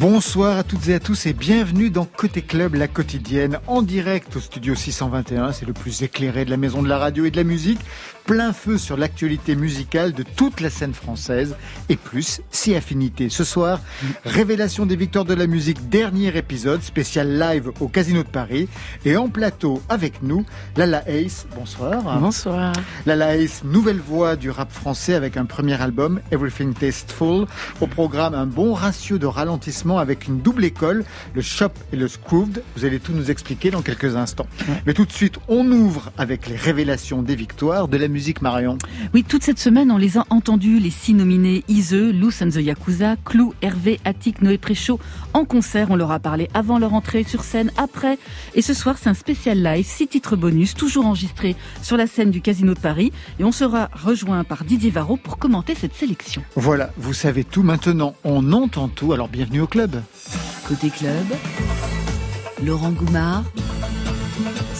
Bonsoir à toutes et à tous et bienvenue dans Côté Club, la quotidienne, en direct au studio 621. C'est le plus éclairé de la maison de la radio et de la musique plein feu sur l'actualité musicale de toute la scène française et plus si affinité. Ce soir, révélation des victoires de la musique, dernier épisode spécial live au Casino de Paris et en plateau avec nous, Lala Ace. Bonsoir. Bonsoir. Lala Ace, nouvelle voix du rap français avec un premier album, Everything Tasteful. Au programme, un bon ratio de ralentissement avec une double école, le Shop et le Scrooved. Vous allez tout nous expliquer dans quelques instants. Mais tout de suite, on ouvre avec les révélations des victoires de la musique Marion Oui, toute cette semaine, on les a entendus, les six nominés Ise, Loose and the Yakuza, Clou, Hervé, Attic, Noé Préchaud, en concert. On leur a parlé avant leur entrée sur scène, après. Et ce soir, c'est un spécial live, six titres bonus, toujours enregistrés sur la scène du Casino de Paris. Et on sera rejoint par Didier Varro pour commenter cette sélection. Voilà, vous savez tout maintenant, on entend tout, alors bienvenue au club. Côté club, Laurent Goumard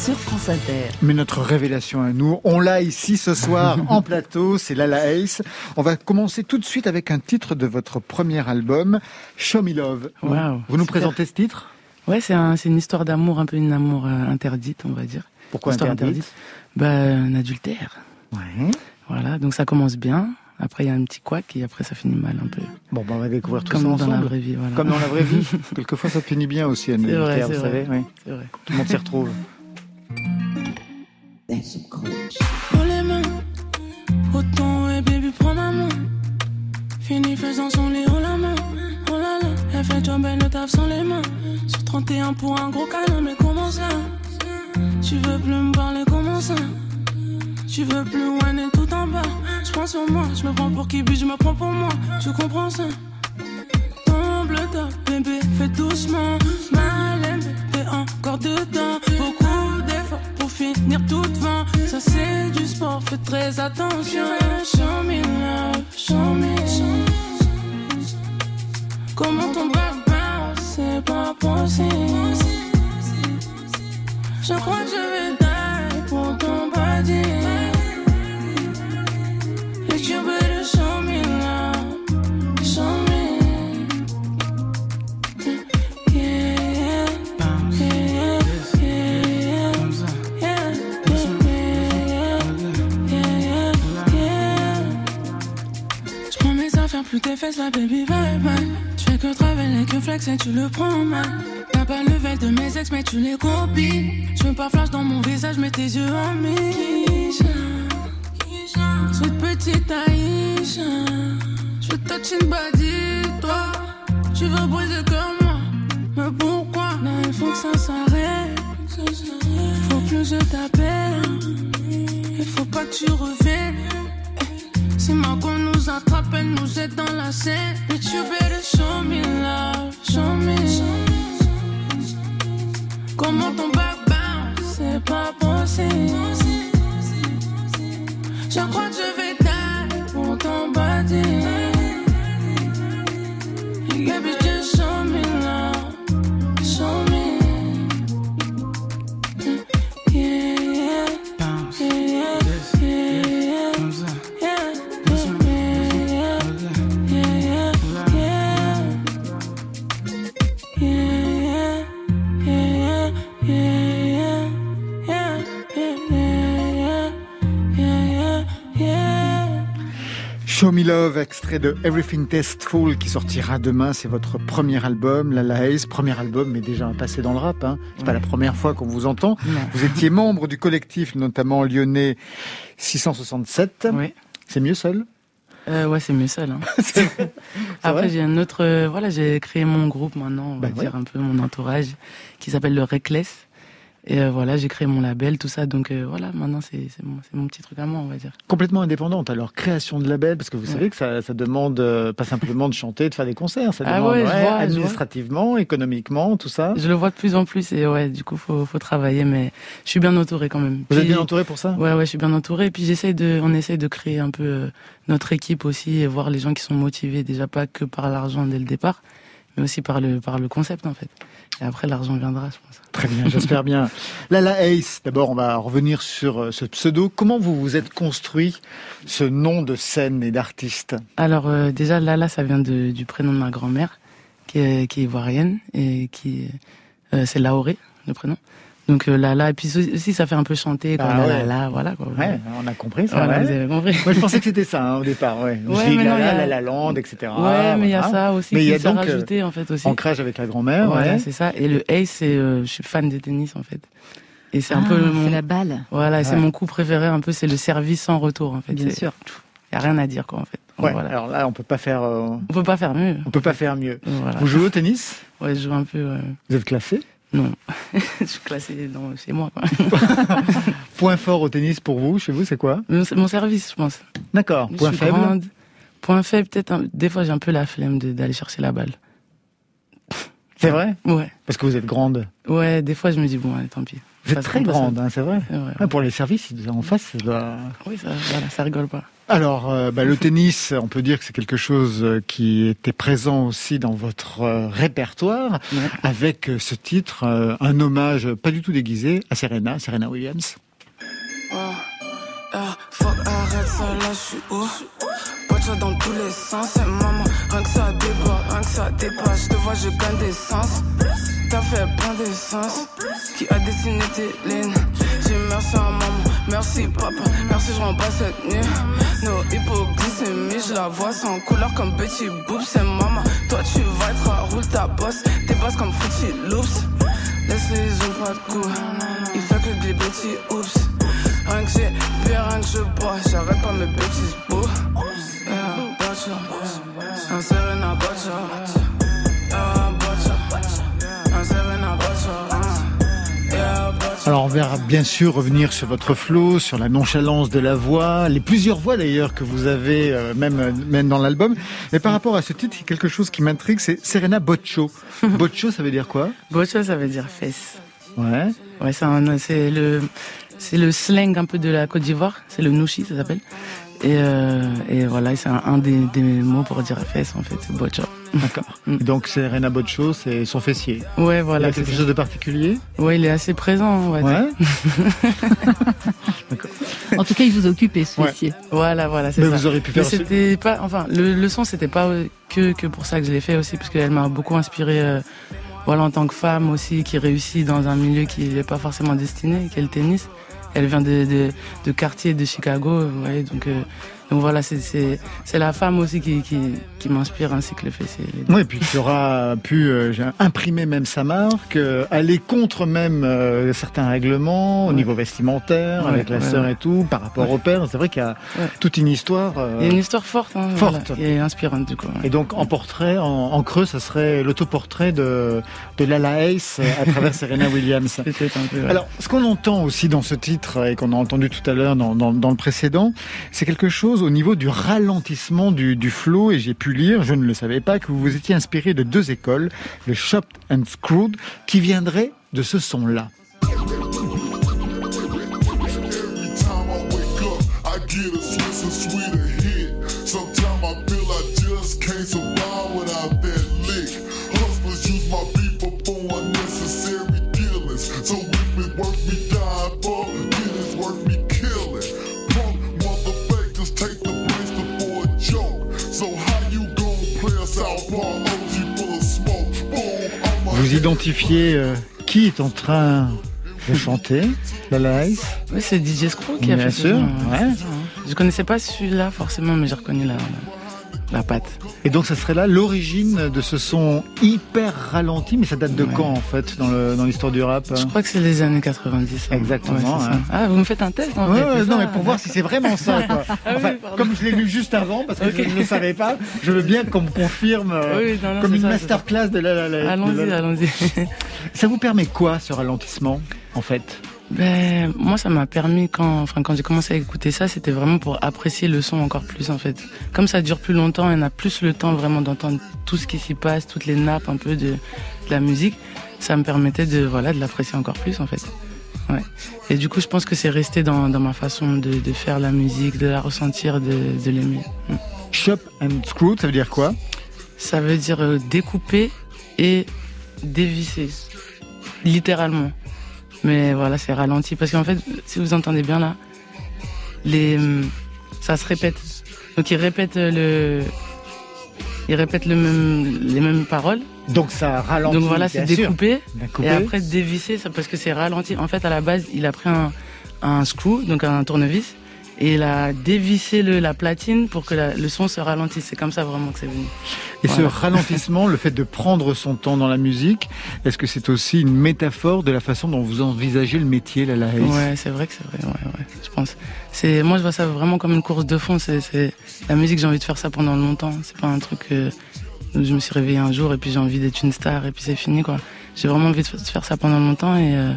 sur France Inter. Mais notre révélation à nous, on l'a ici ce soir en plateau, c'est Lala Ace. On va commencer tout de suite avec un titre de votre premier album, Show Me Love. Vous nous présentez ce titre? Ouais, c'est une histoire d'amour, un peu une amour euh, interdite, on va dire. Pourquoi interdite, Bah, un adultère. Ouais. Voilà, donc ça commence bien. Après, il y a un petit couac et après, ça finit mal un peu. Bon, bah, on va découvrir tout Comme ça ensemble. dans la vraie vie, voilà. Comme dans la vraie vie. Quelquefois, ça finit bien aussi, Anne C'est vrai, vous c'est savez. vrai. Oui. C'est vrai. Tout le monde s'y retrouve subconscious. Les mains, autant et baby prends ma main. Fini faisant son lit, oh la main, oh là là. Elle fait jobber le taf sans les mains. Sur 31 pour un gros câlin, mais comment ça? Tu veux plus me parler, comment ça? Tu veux plus loin et tout en bas. Je prends sur moi, je me prends pour qui, puis je me prends pour moi. Tu comprends ça? Tombe le top, bébé, fais doucement. Mal aimé, t'es encore dedans. Beaucoup d'efforts pour finir toute 20 c'est du sport, fais très attention. Show me love. Comment ton back bounce, c'est pas possible. Je crois que je vais die pour ton body. Plus tes fesses, la baby, bye bye. Je fais que travailler, que flex et tu le prends mal. T'as pas le level de mes ex, mais tu les copies. Je veux pas flash dans mon visage, mais tes yeux Misha. Sweet petite Aïcha. Je veux touch une body, toi. Tu veux briser comme moi. Mais pourquoi? Là, il faut que ça s'arrête. Faut que je t'appelle. Il faut pas que tu reviennes. Si Margot nous attrape, elle nous jette dans la scène. But you better show me love, show me. Comment Love, extrait de Everything Tasteful qui sortira demain. C'est votre premier album, La La Ace. Premier album, mais déjà un passé dans le rap. Hein. C'est pas la première fois qu'on vous entend. Non. Vous étiez membre du collectif, notamment lyonnais 667. Oui. C'est mieux seul? Euh, ouais, c'est mieux seul. Hein. Après, j'ai un autre. euh, voilà, j'ai créé mon groupe maintenant, on va Bah ouais. dire un peu mon entourage, qui s'appelle le Reckless. Et euh, voilà, j'ai créé mon label, tout ça. Donc euh, voilà, maintenant c'est mon, petit truc à moi, on va dire. Complètement indépendante. Alors, création de label, parce que vous savez que ça, ça demande euh, pas simplement de chanter, de faire des concerts. Ça Ah demande ouais, vois, administrativement, économiquement, tout ça. Je le vois de plus en plus et ouais, du coup, faut, faut travailler, mais je suis bien entouré quand même. Vous êtes bien entouré pour ça? Ouais, ouais, je suis bien entouré. Et puis j'essaye de, on essaye de créer un peu notre équipe aussi et voir les gens qui sont motivés déjà pas que par l'argent dès le départ, mais aussi par le par le concept en fait. Et après l'argent viendra, je pense. Très bien, j'espère bien. Lala Ace, d'abord, on va revenir sur euh, ce pseudo. Comment vous vous êtes construit ce nom de scène et d'artiste? Alors euh, déjà Lala, ça vient de, du prénom de ma grand-mère qui est, qui est ivoirienne et qui euh, c'est Laoré le prénom. Donc euh, là là et puis aussi ça fait un peu chanter comme Ah là, ouais. là là voilà quoi. Ouais, on a compris ça. Voilà, ouais. vous avez compris. Moi, je pensais que c'était ça hein, au départ. Ouais, Je Ouais, dis mais la, non, il y la, a- la, la lande, etc. ouais, mais il y a voilà. ça aussi Mais il y qui a s'est donc, euh, rajouté en fait aussi. Ancrage avec la grand-mère. Voilà, ouais. c'est ça. Et le ace, c'est, euh, je suis fan de tennis en fait. Et c'est un Ah, peu mon, c'est la balle, voilà, c'est Ouais. mon coup préféré un peu, c'est le service sans retour en fait. bien sûr. Y a rien à dire quoi en fait. Donc, Ouais, voilà. Alors là, on peut pas faire, euh, On peut pas faire mieux. on peut pas faire mieux. Voilà. Vous jouez au tennis? Ouais, je joue un peu. euh, Vous êtes classé? Non, je suis classé dans, chez moi. Quoi. Point fort au tennis pour vous, chez vous, c'est quoi? Mon, service, je pense. D'accord. Point faible. grande. Point faible, peut-être. un- Des fois, j'ai un peu la flemme d'aller chercher la balle. C'est vrai? Ouais. Parce que vous êtes grande. Ouais, des fois, je me dis bon, allez, tant pis. Vous êtes très grande, hein, c'est vrai. Ouais, pour les services, en face, ça doit... Oui, ça, voilà, ça rigole pas. Alors, euh, bah, le tennis, on peut dire que c'est quelque chose euh, qui était présent aussi dans votre euh, répertoire, Ouais. avec euh, ce titre, euh, un hommage pas du tout déguisé à Serena, Serena Williams. Oh, ah, fuck, arrête ça, là, je suis où? Watch ça dans tous les sens, et maman, rien que ça débat, rien que ça dépasse. Je te vois, je gagne des sens. T'as fait plein d'essence, qui a dessiné tes lignes. J'ai merci à maman, merci papa, merci, je rends pas cette nuit. No hypoglycémie, je la vois sans couleur comme petit boob, c'est maman. Toi, tu vas être à roule ta bosse, tes bosses comme Fruity Loops. Laisse les ont pas de goût, il fait que des petits oups. Rien que j'ai pire, rien que je bois, j'arrête pas mes bêtises beaux. Yeah, botcha, un Serena Alors on verra bien sûr revenir sur votre flow, sur la nonchalance de la voix, les plusieurs voix d'ailleurs que vous avez euh, même, même dans l'album. Mais par rapport à ce titre, il y a quelque chose qui m'intrigue, c'est Serena Boccio. Boccio, ça veut dire quoi? Bocha, ça veut dire fesse. Ouais. Ouais, c'est le, c'est le slang un peu de la Côte d'Ivoire. C'est le nouchi, ça s'appelle. Et, euh, et voilà, c'est un, un des, des mots pour dire fesse, en fait, c'est bocha. D'accord. Mm. Donc Serena Boccio, c'est son fessier. Ouais, il y voilà. a c'est quelque ça. chose de particulier? Ouais, il est assez présent, on va dire. Ouais. En tout cas, il vous occupait, ce Ouais. fessier. Voilà, voilà, c'est Mais ça. vous auriez pu Mais faire. c'était pas, enfin, le, le son, c'était pas que, que pour ça que je l'ai fait aussi, parce qu'elle m'a beaucoup inspiré, euh, voilà, en tant que femme aussi, qui réussit dans un milieu qui n'est pas forcément destiné, qui est le tennis. Elle vient de, quartier de Chicago, voyez, donc, euh, donc voilà, c'est, la femme aussi qui, qui, qui m'inspire ainsi que le deux. Oui, et puis qui aura pu euh, imprimer même sa marque, euh, aller contre même euh, certains règlements au Ouais. niveau vestimentaire, Ouais, avec la ouais, sœur et tout, par rapport au père. C'est vrai qu'il y a toute une histoire. Il y a une histoire forte, hein, Forte. voilà, et inspirante du coup. Et donc en portrait, en, en creux, ça serait l'autoportrait de, de Lala Ace à travers Serena Williams. Un peu. Alors, ce qu'on entend aussi dans ce titre et qu'on a entendu tout à l'heure dans, dans, dans le précédent, c'est quelque chose au niveau du ralentissement du, du flow. Et j'ai pu lire, je ne le savais pas, que vous vous étiez inspiré de deux écoles, le Chopped and Screwed, qui viendraient de ce son-là. Identifiez euh, qui est en train de chanter Lala Ace Oui, c'est DJ Screw qui a Bien fait sûr, son, ouais. ça, hein. Je connaissais pas celui-là forcément, mais j'ai reconnu la, la, la patte. Et donc ça serait là l'origine de ce son hyper ralenti, mais ça date de Ouais. quand en fait dans l'histoire du rap Je crois que c'est les années 90. hein. Exactement, Ouais, hein. Ah, vous me faites un test en Ouais, fait. non, ça mais pour voir si c'est vraiment ça. Quoi. Ah oui, Enfin, comme je l'ai lu juste avant, parce que je ne le savais pas, je veux bien qu'on me confirme euh, Oui, non, non, comme une ça, masterclass de la, la, la-. Allons-y, allons-y. Ça vous permet quoi ce ralentissement en fait? Ben, moi, ça m'a permis quand, enfin, quand j'ai commencé à écouter ça, c'était vraiment pour apprécier le son encore plus, en fait. Comme ça dure plus longtemps, on a plus le temps vraiment d'entendre tout ce qui s'y passe, toutes les nappes un peu de, de la musique. Ça me permettait de, voilà, de l'apprécier encore plus, en fait. Ouais. Et du coup, je pense que c'est resté dans, dans ma façon de, de faire la musique, de la ressentir, de, de l'aimer. Mm. Shop and screw, ça veut dire quoi? Ça veut dire euh, découper et dévisser. Littéralement. Mais voilà, c'est ralenti. Parce qu'en fait, si vous entendez bien là, les, hum, ça se répète. Donc ils répètent le, ils répètent le même, les mêmes paroles Donc ça ralentit. Donc voilà, c'est découpé. Découpé. Et après dévisser, ça, parce que c'est ralenti. En fait, à la base, il a pris un, un screw, donc un tournevis, et il a dévissé le, la platine pour que la- le son se ralentisse. C'est comme ça vraiment que c'est venu. Et ce ralentissement, le fait de prendre son temps dans la musique, est-ce que c'est aussi une métaphore de la façon dont vous envisagez le métier, la Laïs Ouais, c'est vrai que c'est vrai. Ouais, ouais, je pense. C'est moi, je vois ça vraiment comme une course de fond. C'est, la musique. J'ai envie de faire ça pendant longtemps. C'est pas un truc que où je me suis réveillé un jour et puis j'ai envie d'être une star et puis c'est fini quoi. J'ai vraiment envie de faire ça pendant longtemps et euh,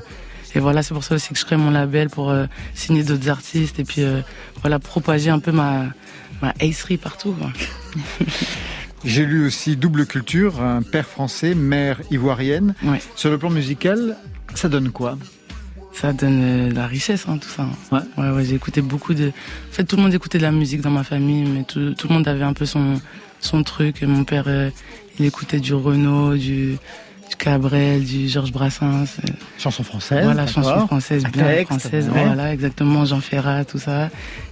et voilà, c'est pour ça aussi que je crée mon label pour euh, signer d'autres artistes et puis euh, voilà propager un peu ma ma acerie partout. Quoi. J'ai lu aussi Double Culture, un père français, mère ivoirienne. Ouais. Sur le plan musical, ça donne quoi? Ça donne euh, de la richesse, hein, tout ça. Ouais. Ouais, ouais, j'ai écouté beaucoup de. En fait, tout le monde écoutait de la musique dans ma famille, mais tout, tout le monde avait un peu son, son truc. Mon père, euh, il écoutait du Renaud, du, du Cabrel, du Georges Brassens. euh, Chanson française voilà, chanson française, bien texte, française. ouais. Voilà, exactement, Jean Ferrat, tout ça.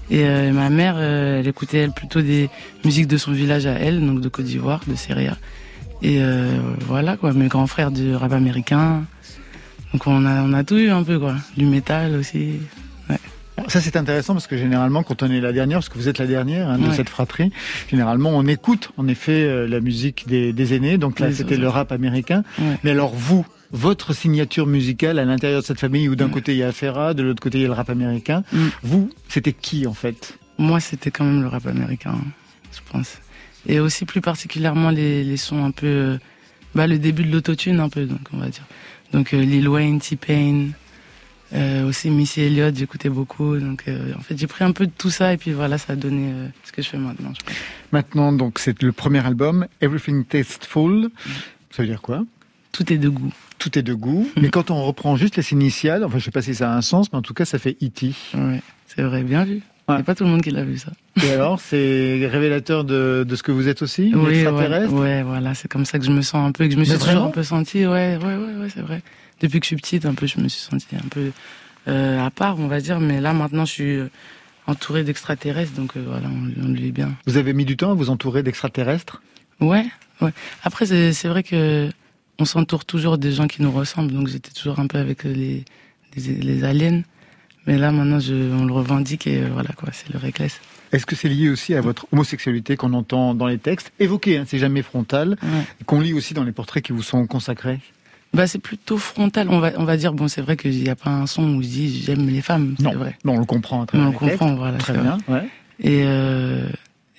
Et euh, ma mère, euh, elle écoutait elle plutôt des musiques de son village à elle, donc de Côte d'Ivoire, de Seria. Et euh, voilà quoi, mes grands frères du rap américain. Donc on a on a tout eu un peu quoi, du métal aussi. Ça c'est intéressant parce que généralement quand on est la dernière, parce que vous êtes la dernière hein, de Ouais. cette fratrie, généralement on écoute en effet euh, la musique des, des aînés, donc là c'était le rap américain. Ouais. Mais alors vous, votre signature musicale à l'intérieur de cette famille où d'un Ouais. côté il y a Ferra, de l'autre côté il y a le rap américain, Mm. vous c'était qui en fait? Moi, c'était quand même le rap américain, je pense. Et aussi plus particulièrement les, les sons un peu, euh, bah le début de l'autotune un peu, donc on va dire. Donc euh, Lil Wayne, T-Pain, euh, aussi Missy Elliott, j'écoutais beaucoup. Donc euh, en fait, j'ai pris un peu de tout ça et puis voilà, ça a donné euh, ce que je fais maintenant. Je. Maintenant donc c'est le premier album, Everything Tasteful. Ça veut dire quoi? Tout est de goût. Tout est de goût. Mais quand on reprend juste les initiales, enfin je sais pas si ça a un sens, mais en tout cas ça fait E.T. Ouais, c'est vrai, bien vu. Ouais. a pas tout le monde qui l'a vu ça. Et alors, c'est révélateur de, de ce que vous êtes aussi, Oui, extraterrestre ouais, ouais, voilà, c'est comme ça que je me sens un peu, que je me suis toujours un peu sentie, ouais, ouais, ouais, ouais, c'est vrai. Depuis que je suis petite, un peu, je me suis sentie un peu euh, à part, on va dire, mais là maintenant, je suis euh, entourée d'extraterrestres, donc euh, voilà, on, on le vit bien. Vous avez mis du temps à vous entourer d'extraterrestres? Ouais, ouais. Après, c'est c'est vrai que on s'entoure toujours des gens qui nous ressemblent, donc j'étais toujours un peu avec les, les, les aliens. Mais là, maintenant, je, on le revendique et euh, voilà, quoi, c'est le réclès. Est-ce que c'est lié aussi à votre homosexualité qu'on entend dans les textes? Évoqués, hein, c'est jamais frontal, Ouais. qu'on lit aussi dans les portraits qui vous sont consacrés Bah, c'est plutôt frontal. On va, on va dire, bon, c'est vrai qu'il n'y a pas un son où je dis j'aime les femmes. Non. Vrai. Non, on le comprend à On travers le textes. comprend, voilà. Très bien. ouais. Et, euh,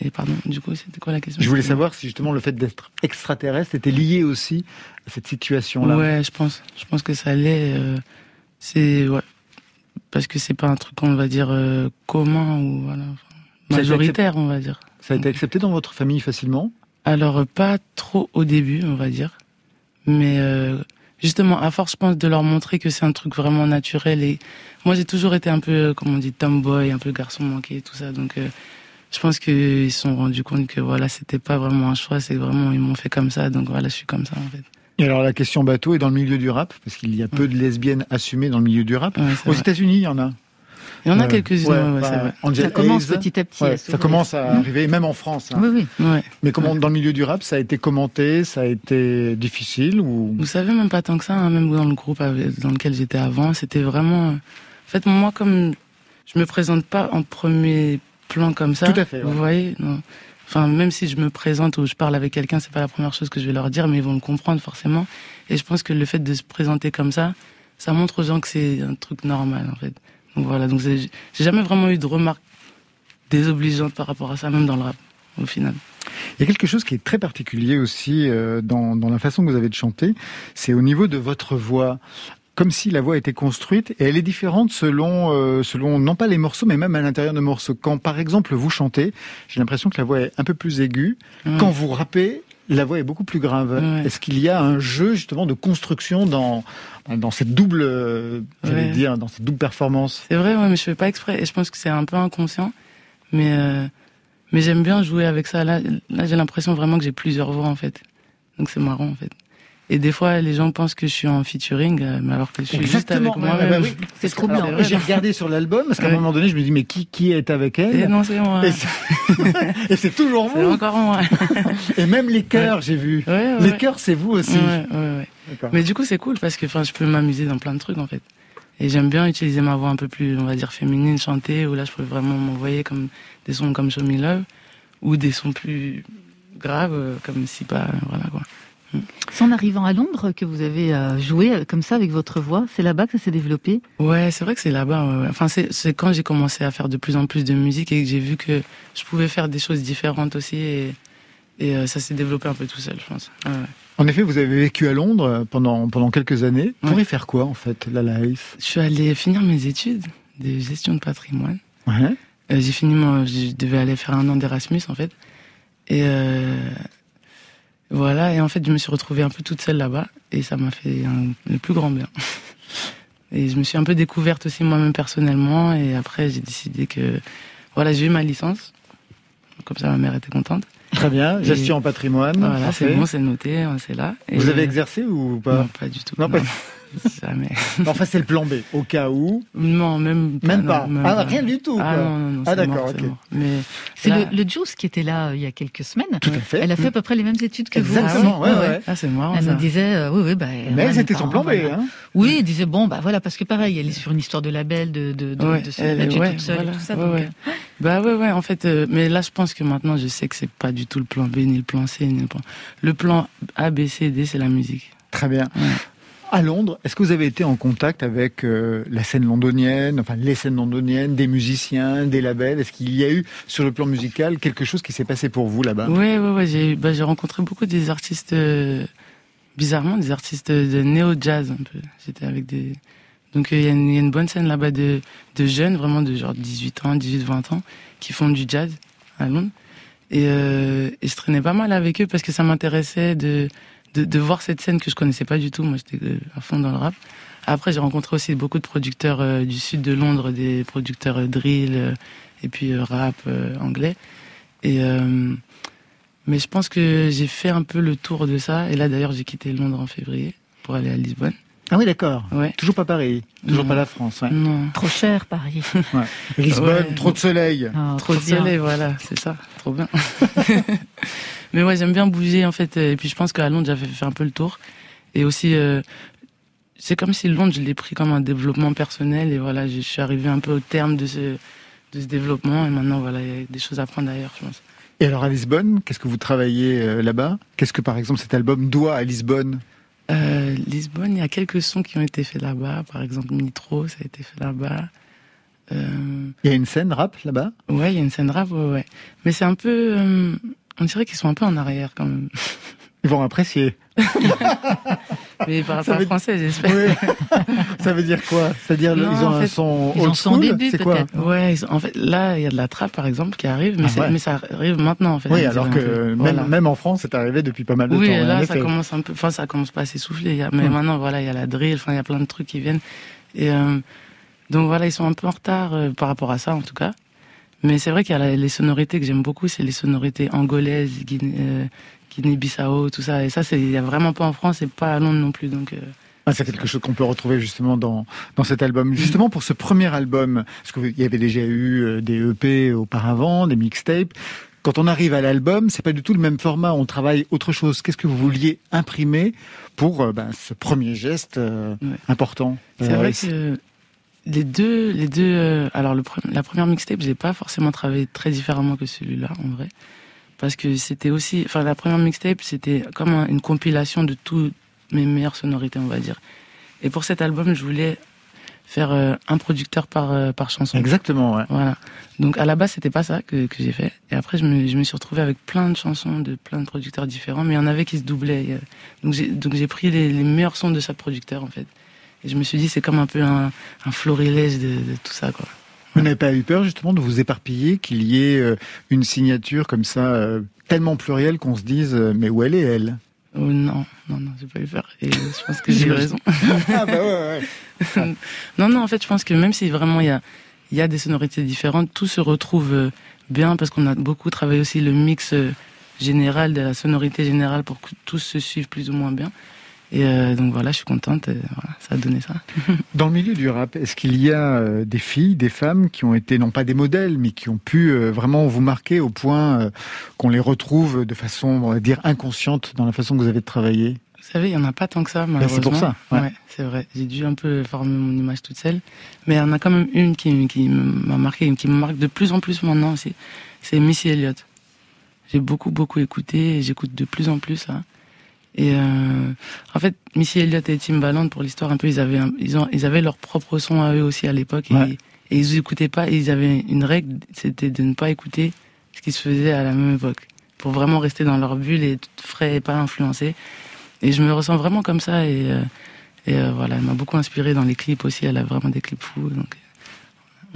et pardon, du coup, c'était quoi la question? Je voulais savoir si justement le fait d'être extraterrestre était lié aussi à cette situation-là. Ouais, je pense. Je pense que ça l'est. euh, c'est, ouais. Parce que c'est pas un truc, on va dire, euh, commun ou, voilà. majoritaire, on va dire. Ça a été accepté dans votre famille facilement? Alors, euh, pas trop au début, on va dire. Mais euh, justement, à force, je pense, de leur montrer que c'est un truc vraiment naturel. Et moi, j'ai toujours été un peu, comme on dit, tomboy, un peu garçon manqué, tout ça. Donc, euh, je pense qu'ils se sont rendus compte que voilà, c'était pas vraiment un choix, c'est vraiment, ils m'ont fait comme ça. Donc voilà, je suis comme ça, en fait. Et alors la question bateau est dans le milieu du rap, parce qu'il y a peu de lesbiennes assumées dans le milieu du rap. Aux. États-unis, il y en a. Il y en a Euh, quelques-unes, ouais, ouais, bah, c'est vrai. Angel Ça commence Hayes, petit à petit. ouais, à ça commence à arriver, même en France. hein. Oui, oui. Ouais. Mais comment dans le milieu du rap, ça a été commenté, ça a été difficile ou? Vous savez, même pas tant que ça, hein, même dans le groupe dans lequel j'étais avant, c'était vraiment. En fait, moi, comme je me présente pas en premier plan comme ça. Tout à fait, ouais. Vous voyez non. Enfin, même si je me présente ou je parle avec quelqu'un, c'est pas la première chose que je vais leur dire, mais ils vont le comprendre forcément. Et je pense que le fait de se présenter comme ça, ça montre aux gens que c'est un truc normal, en fait. Donc voilà. Donc j'ai jamais vraiment eu de remarques désobligeantes par rapport à ça, même dans le rap, au final. Il y a quelque chose qui est très particulier aussi euh, dans, dans la façon que vous avez de chanter, c'est au niveau de votre voix. Comme si la voix était construite et elle est différente selon, euh, selon non pas les morceaux, mais même à l'intérieur de morceaux. Quand par exemple vous chantez, j'ai l'impression que la voix est un peu plus aiguë. Ouais. Quand vous rappez, la voix est beaucoup plus grave. Ouais. Est-ce qu'il y a un jeu justement de construction dans, dans cette double, euh, j'allais Ouais. dire, dans cette double performance? C'est vrai, ouais, mais je fais pas exprès. Et je pense que c'est un peu inconscient. Mais, euh, mais j'aime bien jouer avec ça. Là, là j'ai l'impression vraiment que j'ai plusieurs voix, en fait. Donc c'est marrant, en fait. Et des fois, les gens pensent que je suis en featuring, euh, mais alors que je suis juste avec Exactement, moi-même. ouais, bah oui. C'est trop bien. J'ai regardé sur l'album parce qu'à un moment donné, je me dis mais qui qui est avec elle Et non, c'est moi. Et c'est- toujours vous. encore moi. Et même les chœurs, j'ai vu. Ouais, Les chœurs, c'est vous aussi. Mais du coup, c'est cool parce que je peux m'amuser dans plein de trucs en fait. Et j'aime bien utiliser ma voix un peu plus, on va dire, féminine, chanter, où là, je peux vraiment m'envoyer comme des sons comme Show Me Love, ou des sons plus graves, euh, comme Si pas, voilà quoi. C'est en arrivant à Londres que vous avez euh, joué euh, comme ça avec votre voix. C'est là-bas que ça s'est développé? Ouais, c'est vrai que c'est là-bas. ouais. Enfin, c'est c'est quand j'ai commencé à faire de plus en plus de musique et que j'ai vu que je pouvais faire des choses différentes aussi, et, et euh, ça s'est développé un peu tout seul, je pense. Ouais. En effet, vous avez vécu à Londres pendant pendant quelques années. Pour Ouais. y faire quoi en fait, la life Je suis allé finir mes études de gestion de patrimoine. Ouais. Euh, j'ai fini mon, je devais aller faire un an d'Erasmus en fait. Et euh, voilà, et en fait je me suis retrouvée un peu toute seule là-bas et ça m'a fait un- le plus grand bien. Et je me suis un peu découverte aussi moi-même personnellement et après j'ai décidé que voilà j'ai eu ma licence. Comme ça ma mère était contente. Très bien. Gestion en patrimoine. Voilà, c'est bon, c'est noté, c'est là. Et Vous avez exercé ou pas? Non, pas du tout. Non, pas- Jamais. Enfin, c'est le plan B, au cas où. Non, même pas. Même non, pas. même ah, rien du tout. Ah quoi. non, non, non. Ah, c'est d'accord, ok. Mais C'est Là- le, le Juice qui était là euh, il y a quelques semaines. Tout à fait. Elle a fait à peu près les mêmes études que vous. Exactement, Ah ouais, ouais. Ah, c'est marrant Elle ça. me disait, euh, oui, oui, bah. Mais c'était son plan B. voilà. Hein. Oui, elle disait bon, bah voilà, parce que pareil, elle est sur une histoire de label, de de de, Ouais, de se elle toute seule voilà, et tout ça. ouais, donc, ouais. Bah ouais, ouais, en fait, euh, mais là, je pense que maintenant, je sais que c'est pas du tout le plan B, ni le plan C, ni le plan. Le plan A, B, C, D, c'est la musique. Très bien. À Londres, est-ce que vous avez été en contact avec euh, la scène londonienne, enfin les scènes londoniennes, des musiciens, des labels? Est-ce qu'il y a eu sur le plan musical quelque chose qui s'est passé pour vous là-bas? Ouais, j'ai bah, j'ai rencontré beaucoup des artistes, euh, bizarrement, des artistes de néo-jazz un peu. J'étais avec des. Donc, il y, a une- bonne scène là-bas de, jeunes, vraiment de genre 18 ans, 18, 20 ans, qui font du jazz à Londres. Euh, et je traînais pas mal avec eux parce que ça m'intéressait de, de, de voir cette scène que je connaissais pas du tout. Moi, j'étais euh, à fond dans le rap. Après, j'ai rencontré aussi beaucoup de producteurs euh, du sud de Londres, des producteurs euh, drill et puis rap anglais. Et mais je pense que j'ai fait un peu le tour de ça. Et là, d'ailleurs, j'ai quitté Londres en février pour aller à Lisbonne. Ah oui, d'accord. Ouais. Toujours pas Paris, toujours Non. pas la France. Ouais. Non. Trop cher, Paris. Lisbonne, Ouais. trop de soleil. Ah, Trop de bien. soleil, voilà, c'est ça, trop bien. Mais ouais, j'aime bien bouger en fait, et puis je pense qu'à Londres j'avais fait un peu le tour, et aussi euh, c'est comme si Londres je l'ai pris comme un développement personnel, et voilà, je suis arrivé un peu au terme de ce de ce développement, et maintenant voilà, il y a des choses à prendre ailleurs, je pense. Et alors à Lisbonne, qu'est-ce que vous travaillez euh, là-bas? Qu'est-ce que par exemple cet album doit à Lisbonne? Euh, Lisbonne, il y a quelques sons qui ont été faits là-bas, par exemple Nitro, ça a été fait là-bas. Euh, Il y a une scène rap là-bas? Ouais, il y a une scène rap, ouais, ouais. Mais c'est un peu, euh, on dirait qu'ils sont un peu en arrière quand même. Ils vont apprécier. Mais par rapport veut- français, j'espère. Oui. Ça veut dire quoi? C'est-à-dire ils ont en un son ils ont son début, peut-être. Ouais, en fait, là, il y a de la trappe, par exemple, qui arrive, mais, Ah c'est- ouais. mais ça arrive maintenant, en fait. Oui, alors que même, Voilà. même en France, c'est arrivé depuis pas mal de Oui, temps. en là, ça commence un peu, enfin, ça commence pas à s'essouffler, mais maintenant, voilà, il y a la drill, enfin, il y a plein de trucs qui viennent. Et, euh, donc voilà, ils sont un peu en retard euh, par rapport à ça, en tout cas. Mais c'est vrai qu'il y a les sonorités que j'aime beaucoup, c'est les sonorités angolaises, euh, Guinée-Bissau, tout ça. Et ça, il y a vraiment pas en France et pas à Londres non plus, donc, euh, Ah, c'est quelque chose qu'on peut retrouver justement dans, dans cet album. Justement pour ce premier album, parce qu'il y avait déjà eu euh, des EP auparavant, des mixtapes? Quand on arrive à l'album, c'est pas du tout le même format. On travaille autre chose. Qu'est-ce que vous vouliez imprimer pour euh, ben, ce premier geste euh, Ouais. important C'est vrai que les deux, les deux. alors le la première mixtape, j'ai pas forcément travaillé très différemment que celui-là, en vrai, parce que c'était aussi. Enfin, la première mixtape, c'était comme un- une compilation de toutes mes meilleures sonorités, on va dire. Et pour cet album, je voulais faire euh, un producteur par euh, par chanson. Exactement, ouais. Voilà. Donc à la base, c'était pas ça que, que j'ai fait. Et après, je me, je me suis retrouvé avec plein de chansons de plein de producteurs différents, mais il y en avait qui se doublaient. Euh, Donc j'ai donc j'ai pris les, les meilleurs sons de chaque producteur en fait. Et je me suis dit, c'est comme un peu un, un florilège de, de tout ça quoi. Vous n'avez pas eu peur justement de vous éparpiller, qu'il y ait euh, une signature comme ça euh, tellement plurielle qu'on se dise euh, mais où elle est elle? Oh, non, non, non, j'ai pas eu peur. Et je pense que j'ai eu raison. Ah bah ouais, ouais. Non, non, en fait, je pense que même si vraiment il y a, y a des sonorités différentes, tout se retrouve bien parce qu'on a beaucoup travaillé aussi le mix général de la sonorité générale pour que tous se suivent plus ou moins bien. Et euh, donc voilà, je suis contente. voilà, ça a donné ça. Dans le milieu du rap, est-ce qu'il y a euh, des filles, des femmes qui ont été non pas des modèles, mais qui ont pu euh, vraiment vous marquer au point qu'on les retrouve de façon, on va dire, inconsciente dans la façon que vous avez de travailler? Vous savez, il y en a pas tant que ça, Ben, c'est pour ça. Ouais, Ouais. c'est vrai. J'ai dû un peu former mon image toute seule, mais il y en a quand même une qui, qui m'a marqué, qui me marque de plus en plus maintenant aussi. C'est Missy Elliott. J'ai beaucoup beaucoup écouté, et j'écoute de plus en plus là. Et euh, en fait, Missy Elliott et Timbaland, pour l'histoire un peu, ils avaient, un- ils ont, ils avaient leur propre son à eux aussi à l'époque, et, Ouais. et ils écoutaient pas. et ils avaient une règle, c'était de ne pas écouter ce qui se faisait à la même époque, pour vraiment rester dans leur bulle et être frais et pas influencé. Et je me ressens vraiment comme ça, et, euh, et euh, voilà, elle m'a beaucoup inspiré dans les clips aussi. Elle a vraiment des clips fous, donc.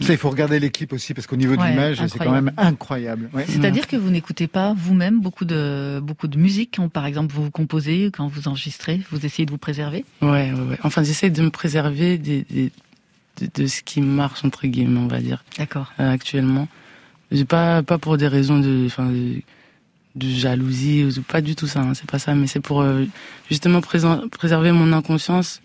Ça, il faut regarder les clips aussi parce qu'au niveau de Ouais, l'image, c'est quand même incroyable. Ouais. C'est-à-dire que vous n'écoutez pas vous-même beaucoup de beaucoup de musique quand, par exemple, vous composez, quand vous enregistrez, vous essayez de vous préserver? Ouais, ouais, ouais. Enfin, j'essaie de me préserver des, des- de, de ce qui marche entre guillemets, on va dire. D'accord. euh, actuellement. Pas pas pour des raisons de enfin de, de jalousie ou pas du tout ça, hein, c'est pas ça, mais c'est pour euh, justement préserver mon inconscience,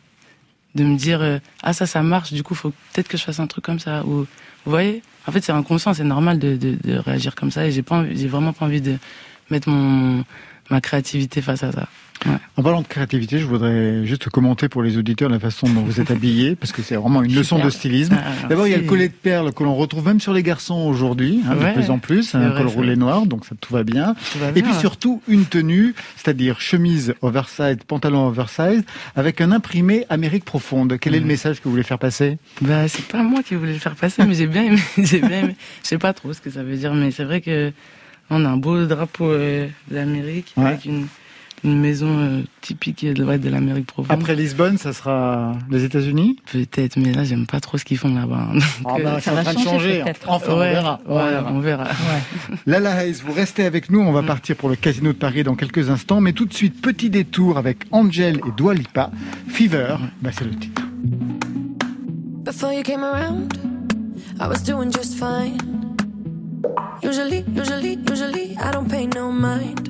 de me dire euh, ah ça ça marche, du coup faut peut-être que je fasse un truc comme ça ou vous voyez. En fait c'est inconscient, c'est normal de, de, de réagir comme ça et j'ai pas j'ai vraiment pas envie de mettre mon ma créativité face à ça. En parlant de créativité, je voudrais juste commenter pour les auditeurs la façon dont vous êtes habillés, parce que c'est vraiment une leçon de stylisme. Ah, D'abord, il y a le collet de perles que l'on retrouve même sur les garçons aujourd'hui, hein, Ouais, de plus en plus, un col roulé noir, donc ça tout va bien. Tout va Et puis ouais. surtout une tenue, c'est-à-dire chemise oversize, pantalon oversize, avec un imprimé Amérique profonde. Quel est le message que vous voulez faire passer? Bah, c'est pas moi qui voulais le faire passer, mais j'ai bien aimé. j'ai bien aimé. Je sais pas trop ce que ça veut dire, mais c'est vrai que on a un beau drapeau euh, de l'Amérique Ouais. avec une, une maison euh, typique de, ouais, de l'Amérique profonde. Après Lisbonne, ça sera les États-Unis? Peut-être, mais là, j'aime pas trop ce qu'ils font là-bas. hein. Ah bah, euh, train de changer. peut-être. Enfin, on verra. On ouais, verra. on verra. Lala Hayes, vous restez avec nous. On va partir pour le Casino de Paris dans quelques instants. Mais tout de suite, petit détour avec Angel et Dua Lipa. Fever, bah, c'est le titre. Before you came around, I was doing just fine. Usually, usually, usually, I don't pay no mind.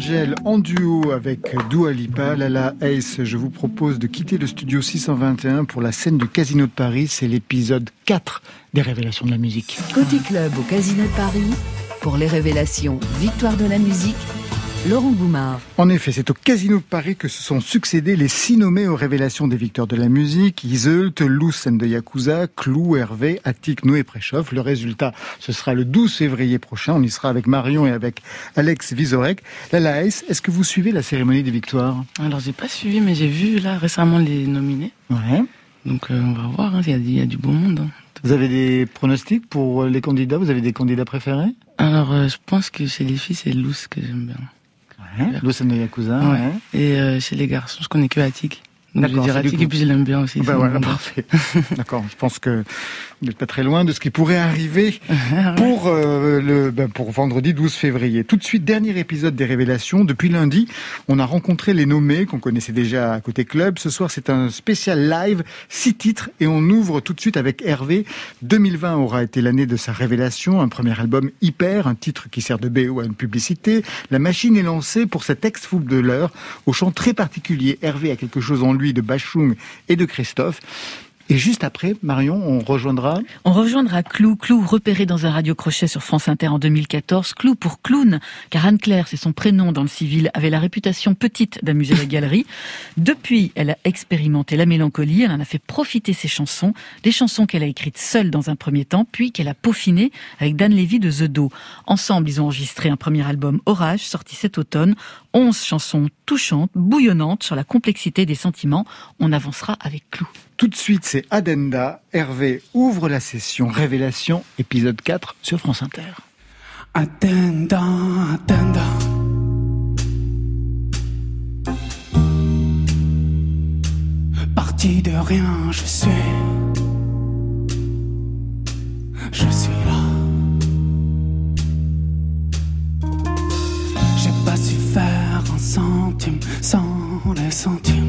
Angel en duo avec Dua Lipa. Lala Ace, je vous propose de quitter le studio 621 pour la scène du Casino de Paris. C'est l'épisode 4 des Révélations de la musique. Côté club au Casino de Paris, pour les révélations Victoire de la musique, Laurent Goumard. En effet, c'est au Casino de Paris que se sont succédés les six nommés aux révélations des victoires de la musique, Iseult, Luce de Yakuza, Clou, Hervé, Attic, Noé Préchoff. Le résultat, ce sera le 12 février prochain. On y sera avec Marion et avec Alex Vizorek. La est-ce que vous suivez la cérémonie des victoires? Alors, j'ai pas suivi, mais j'ai vu là récemment les nominés. Ouais. Donc, euh, on va voir, hein, il y, a du beau monde. Hein. Vous avez des pronostics pour les candidats? Vous avez des candidats préférés? Alors, euh, je pense que chez les filles, c'est Luce que j'aime bien. Ouais, de Yakuza. Ouais. Et euh, chez les garçons, je connais que Attic. Donc je vais dire Attic et puis je l'aime bien aussi. Ben voilà, parfait. D'accord, je pense que vous n'êtes pas très loin de ce qui pourrait arriver pour euh, le ben, pour vendredi 12 février. Tout de suite, dernier épisode des révélations. Depuis lundi, on a rencontré les nommés qu'on connaissait déjà à côté club. Ce soir, c'est un spécial live, six titres, et on ouvre tout de suite avec Hervé. 2020 aura été l'année de sa révélation, un premier album hyper, un titre qui sert de BO à une publicité. La machine est lancée pour cet ex-fou de l'heure, au chant très particulier. Hervé a quelque chose en lui de Bachung et de Christophe. Et juste après, Marion, on rejoindra On rejoindra Clou. Clou, repéré dans un radio-crochet sur France Inter en 2014. Clou pour clown, car Anne-Claire, c'est son prénom dans le civil, avait la réputation petite d'amuser la galerie. Depuis, elle a expérimenté la mélancolie, elle en a fait profiter ses chansons, des chansons qu'elle a écrites seule dans un premier temps, puis qu'elle a peaufinées avec Dan Levy de The Do. Ensemble, ils ont enregistré un premier album Orage, sorti cet automne. Onze chansons touchantes, bouillonnantes sur la complexité des sentiments. On avancera avec Clou. Tout de suite, c'est Adenda. Hervé ouvre la session Révélation, épisode 4 sur France Inter. Adenda, Adenda. Parti de rien, je suis. Je suis là. J'ai pas su faire un centime sans les sentiments.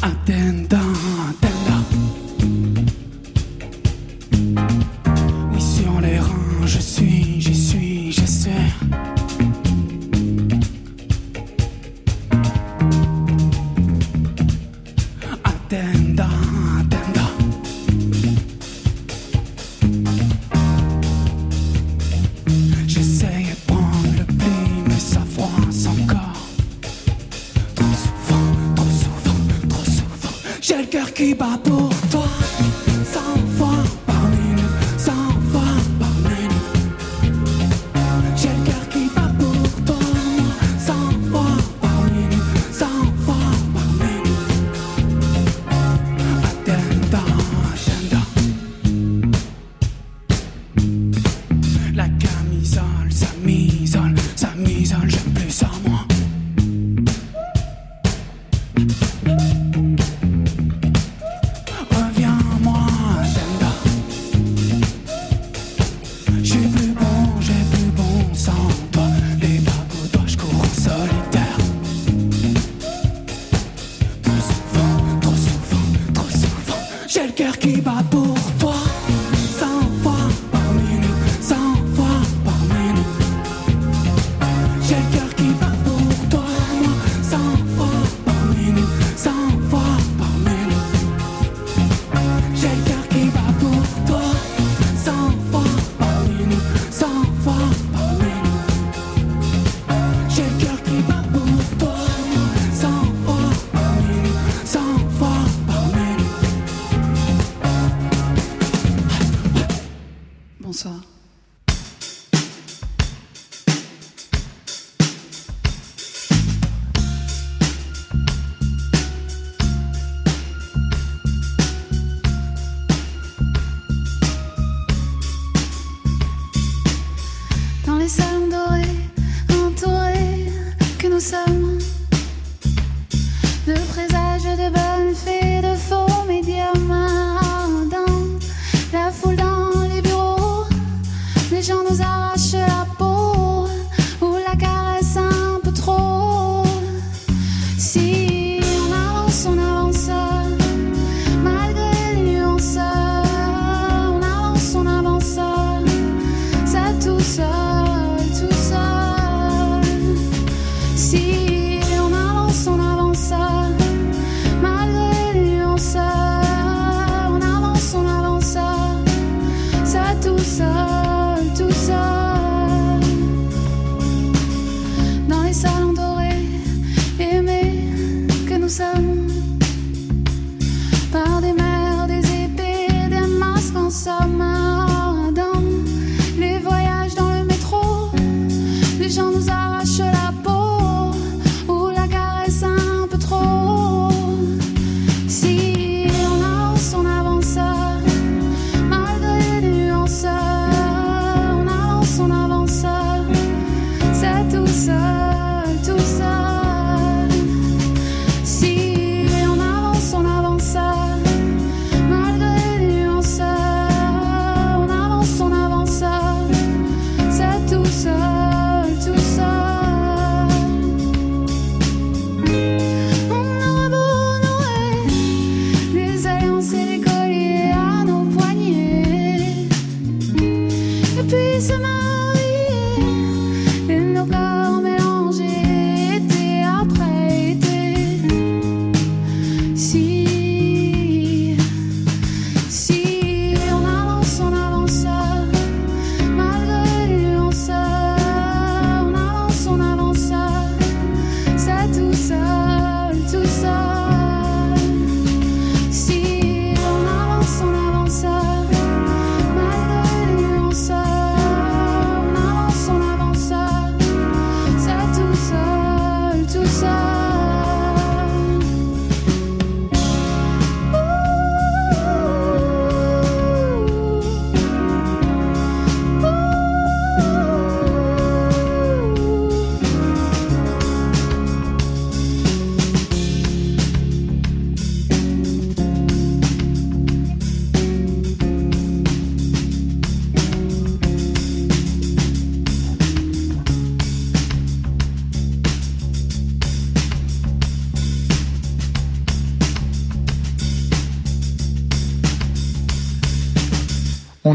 atenta. Si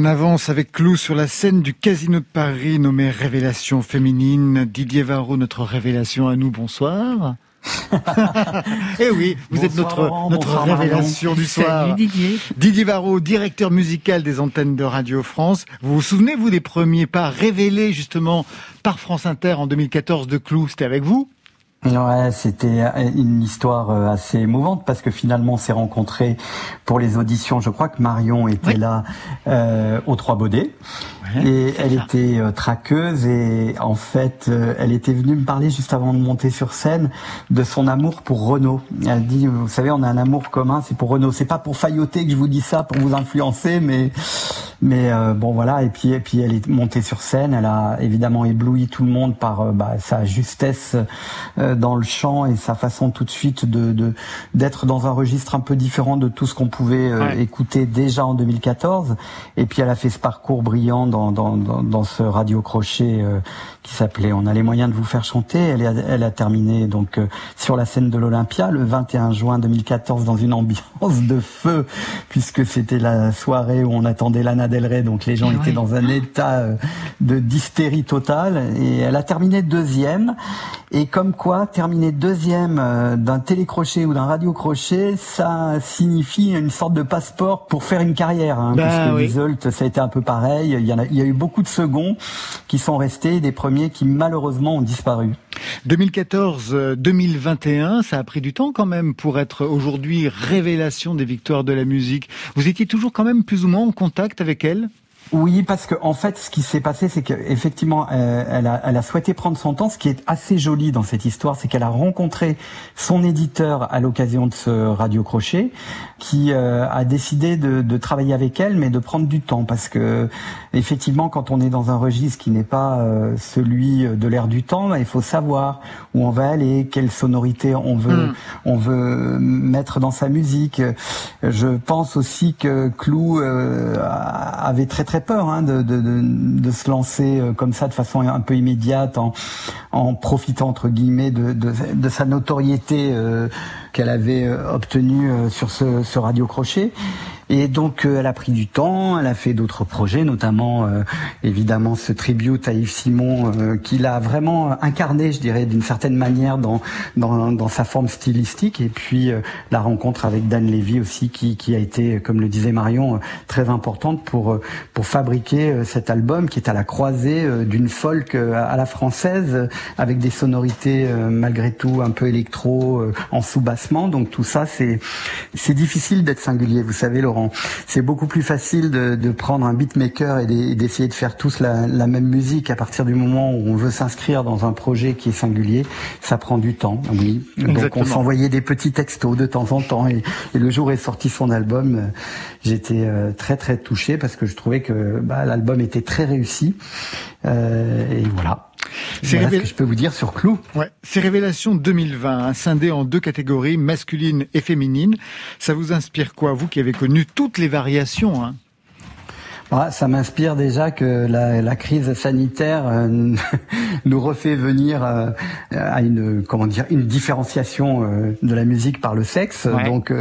On avance avec Clou sur la scène du Casino de Paris nommé Révélation féminine. Didier Varro, notre révélation à nous, bonsoir. eh oui, vous êtes notre, notre révélation du soir. Salut Didier. Didier Varro, directeur musical des antennes de Radio France. Vous vous souvenez, vous, des premiers pas révélés justement par France Inter en 2014 de Clou? C'était avec vous? Ouais, c'était une histoire euh, assez émouvante parce que finalement on s'est rencontrés pour les auditions. Je crois que Marion était là euh, aux Trois Baudets et elle était euh, traqueuse et en fait euh, elle était venue me parler juste avant de monter sur scène de son amour pour Renault. Elle dit vous savez on a un amour commun, c'est pour Renault. C'est pas pour failloter que je vous dis ça pour vous influencer, mais mais bon voilà et puis et puis elle est montée sur scène. Elle a évidemment ébloui tout le monde par bah, sa justesse dans le chant et sa façon tout de suite de d'être dans un registre un peu différent de tout ce qu'on pouvait euh, écouter déjà en 2014. Et puis elle a fait ce parcours brillant dans, dans, dans, dans ce radio crochet euh, qui s'appelait On a les moyens de vous faire chanter. Elle, a, elle a terminé donc euh, sur la scène de l'Olympia le 21 juin 2014 dans une ambiance de feu puisque c'était la soirée où on attendait Lana Del Rey. Donc les gens étaient dans un état de d'hystérie totale. Et elle a terminé deuxième. Et comme quoi, terminer deuxième euh, d'un télécrochet ou d'un radio-crochet, ça signifie une sorte de passeport pour faire une carrière. Hein, bah, puisque ça a été un peu pareil. Il y, a, il y a eu beaucoup de seconds qui sont restés, des premiers qui malheureusement ont disparu. 2014-2021, ça a pris du temps quand même pour être aujourd'hui révélation des victoires de la musique. Vous étiez toujours quand même plus ou moins en contact avec elle? Oui, parce que en fait, ce qui s'est passé, c'est qu'effectivement, euh, elle, a, elle a souhaité prendre son temps. Ce qui est assez joli dans cette histoire, c'est qu'elle a rencontré son éditeur à l'occasion de ce radio crochet, qui euh, a décidé de, de, travailler avec elle, mais de prendre du temps, parce que effectivement, quand on est dans un registre qui n'est pas euh, celui de l'air du temps, bah, il faut savoir où on va aller, quelle sonorité on veut, hmm. on veut mettre dans sa musique. Je pense aussi que Clou avait très très peur hein, de, de, se lancer euh, comme ça de façon un peu immédiate en, en profitant entre guillemets de, sa notoriété euh, qu'elle avait euh, obtenue sur ce, ce radio crochet. Et donc euh, elle a pris du temps, elle a fait d'autres projets, notamment euh, évidemment ce tribute à Yves Simon euh, qu'il a vraiment incarné, je dirais, d'une certaine manière dans, dans, dans sa forme stylistique. Et puis la rencontre avec Dan Levy aussi, qui, qui a été, comme le disait Marion, très importante pour pour fabriquer cet album qui est à la croisée d'une folk à la française avec des sonorités malgré tout un peu électro en sous-bassement. Donc tout ça, c'est c'est difficile d'être singulier. Vous savez, Laurent c'est beaucoup plus facile de, prendre un beatmaker et d'essayer de faire tous la, même musique à partir du moment où on veut s'inscrire dans un projet qui est singulier. Ça prend du temps, oui. Donc on s'envoyait des petits textos de temps en temps et, le jour où est sorti son album, euh, j'étais euh, très très touché parce que je trouvais que bah, l'album était très réussi. Euh, et voilà. C'est ce que je peux vous dire sur Clou. Ouais. C'est Révélation 2020, hein, scindé en deux catégories, masculine et féminine. Ça vous inspire quoi, vous qui avez connu toutes les variations hein? Ah, ça m'inspire déjà que la, la crise sanitaire euh, nous refait venir euh, à une comment dire une différenciation euh, de la musique par le sexe. Donc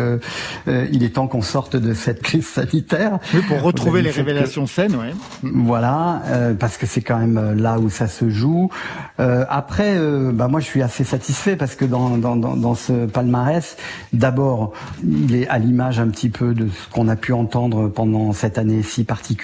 il est temps qu'on sorte de cette crise sanitaire. Oui, pour retrouver les révélations saines, ouais. Voilà, parce que c'est quand même là où ça se joue. après, bah moi je suis assez satisfait parce que dans dans, dans, dans ce palmarès, d'abord il est à l'image un petit peu de ce qu'on a pu entendre pendant cette année si particulière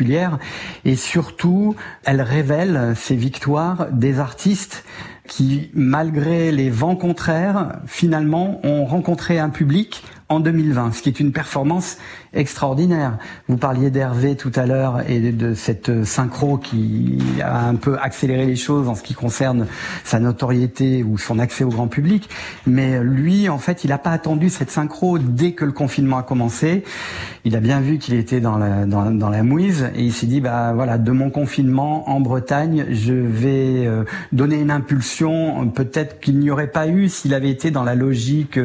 et surtout, elle révèle ces victoires des artistes qui, malgré les vents contraires, finalement ont rencontré un public en 2020, ce qui est une performance extraordinaire. Vous parliez d'Hervé tout à l'heure et de, cette synchro qui a un peu accéléré les choses en ce qui concerne sa notoriété ou son accès au grand public. Mais lui, en fait, il n'a pas attendu cette synchro dès que le confinement a commencé. Il a bien vu qu'il était dans la, mouise et il s'est dit, bah voilà, de mon confinement en Bretagne, je vais euh, donner une impulsion peut-être qu'il n'y aurait pas eu s'il avait été dans la logique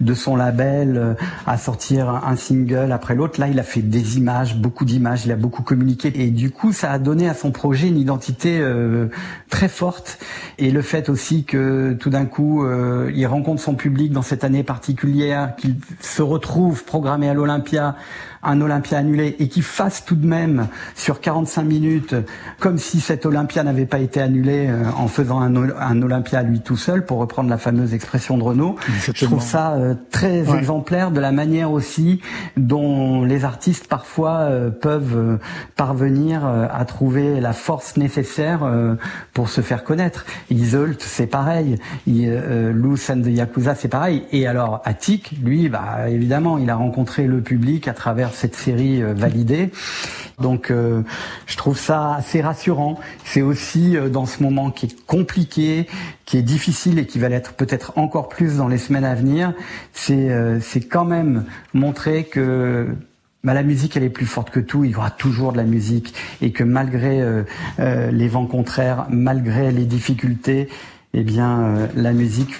de son label euh, à sortir un single après l'autre. Là, il a fait des images, beaucoup d'images, il a beaucoup communiqué. Et du coup, ça a donné à son projet une identité euh, très forte. Et le fait aussi que tout d'un coup, euh, il rencontre son public dans cette année particulière, qu'il se retrouve programmé à l'Olympia un Olympia annulé et qui fasse tout de même sur 45 minutes comme si cet Olympia n'avait pas été annulé euh, en faisant un, un, Olympia à lui tout seul, pour reprendre la fameuse expression de Renault. Je trouve ça euh, très exemplaire de la manière aussi dont les artistes parfois euh, peuvent parvenir à trouver la force nécessaire pour se faire connaître. Isolt, c'est pareil. Lou San de Yakuza, c'est pareil. Et alors, Attic, lui, bah, évidemment, il a rencontré le public à travers cette série euh, validée. Donc euh, je trouve ça assez rassurant. C'est aussi euh, dans ce moment qui est compliqué, qui est difficile et qui va l'être peut-être encore plus dans les semaines à venir, c'est quand même montrer que bah, la musique, elle est plus forte que tout. Il y aura toujours de la musique et que malgré les vents contraires, malgré les difficultés, eh bien, la musique,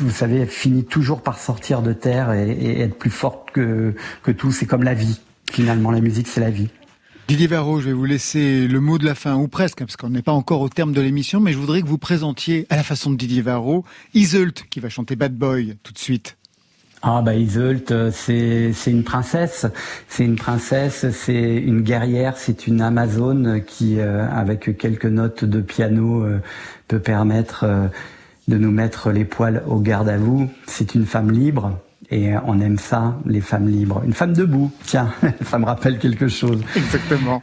vous savez, finit toujours par sortir de terre et, être plus forte que, que tout. C'est comme la vie. Finalement, la musique, c'est la vie. Didier Varro, je vais vous laisser le mot de la fin, ou presque, parce qu'on n'est pas encore au terme de l'émission, mais je voudrais que vous présentiez, à la façon de Didier Varro, Iseult, qui va chanter Bad Boy tout de suite. Ah bah Iseult, euh, c'est c'est une princesse, c'est une princesse, c'est une guerrière, c'est une amazone qui, euh, avec quelques notes de piano, euh, peut permettre de nous mettre les poils au garde à vous. C'est une femme libre, et on aime ça, les femmes libres. Une femme debout, tiens, ça me rappelle quelque chose. Exactement.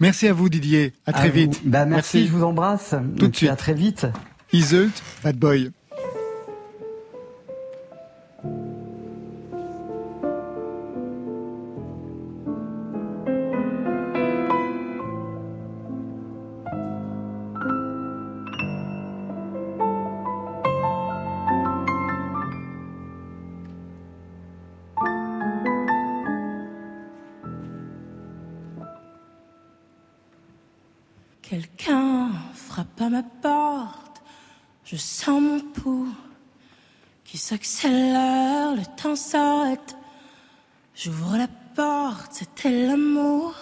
Merci à vous Didier, à très vite. Bah, merci, je vous embrasse. Tout de suite. À très vite. Iseult, Bad Boy. Ma porte, je sens mon pouls qui s'accélère, le temps s'arrête. J'ouvre la porte, c'était l'amour.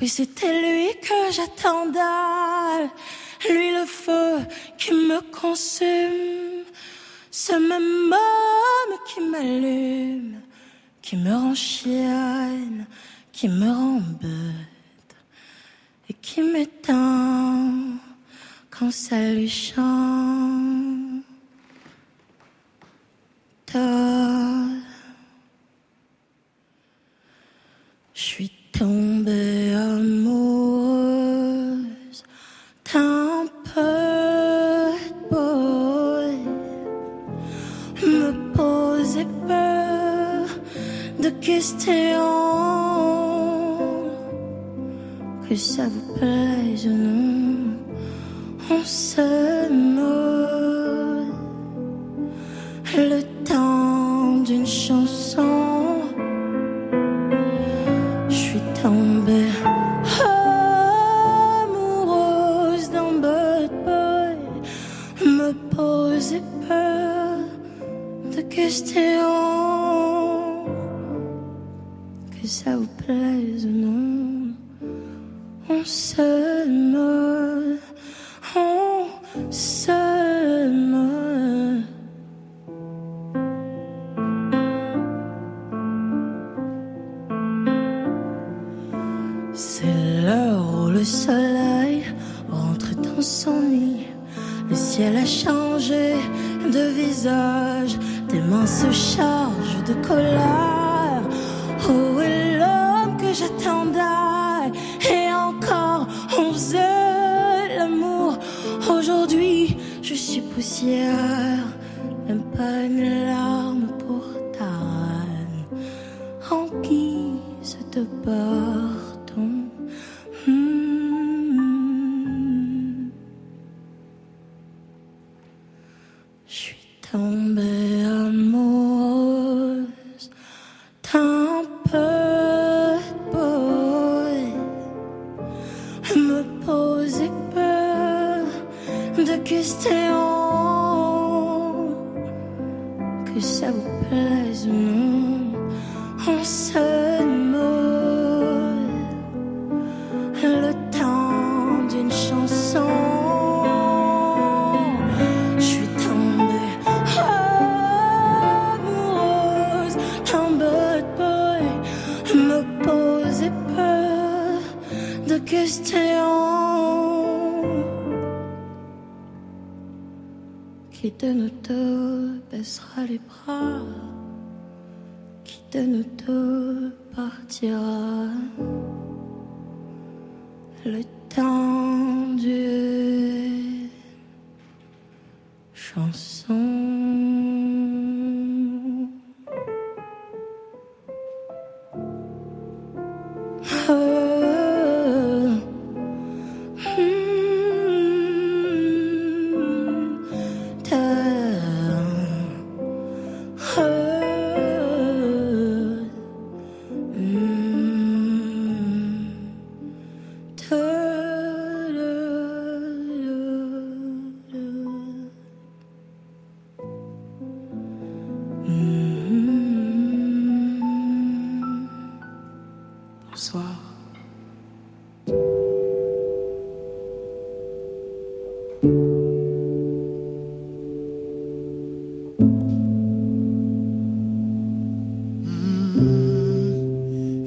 Oui, c'était lui que j'attendais. Lui, le feu qui me consume. Ce même homme qui m'allume, qui me rend chienne, qui me rend bête et qui m'éteint Je suis tombée amoureuse d'un peu boy. Me poser peur de questions que ça vous plaise Le temps d'une chanson.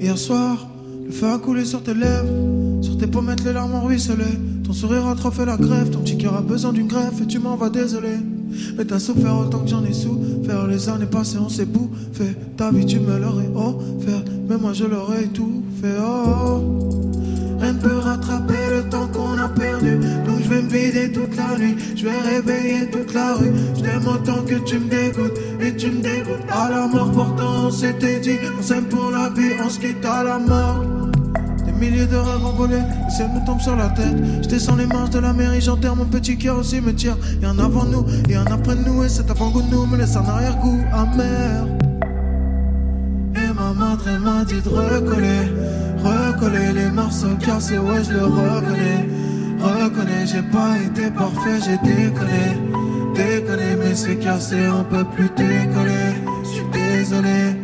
Hier soir, le feu a coulé sur tes lèvres, sur tes pommettes les larmes ont ruisselé. Ton sourire a trop fait la grève, ton petit cœur a besoin d'une greffe et tu m'en vas désolé. Mais t'as souffert autant que j'en ai souffert, les années passées on s'est bouffé. Ta vie tu me l'aurais offert, mais moi je l'aurais tout fait. Oh, Rien ne peut rattraper le temps qu'on a perdu. Donc je vais me vider toute la nuit, je vais réveiller toute la rue. Je t'aime autant que tu me dégoûtes et tu me dégoûtes à la mort. Pourtant on s'était dit, on on se quitte à la mort. Des milliers de rêves envolés, le ciel me tombe sur la tête. Je descends les marches de la mairie, j'enterre mon petit cœur au cimetière. Et un avant nous, et un après nous, et cet avant-goût nous me laisse un arrière-goût amer. Et ma madre m'a dit de recoller, recoller les morceaux cassés, ouais je le reconnais. Reconnais, j'ai pas été parfait, j'ai déconné, déconné, mais c'est cassé, on peut plus décoller. Je suis désolé,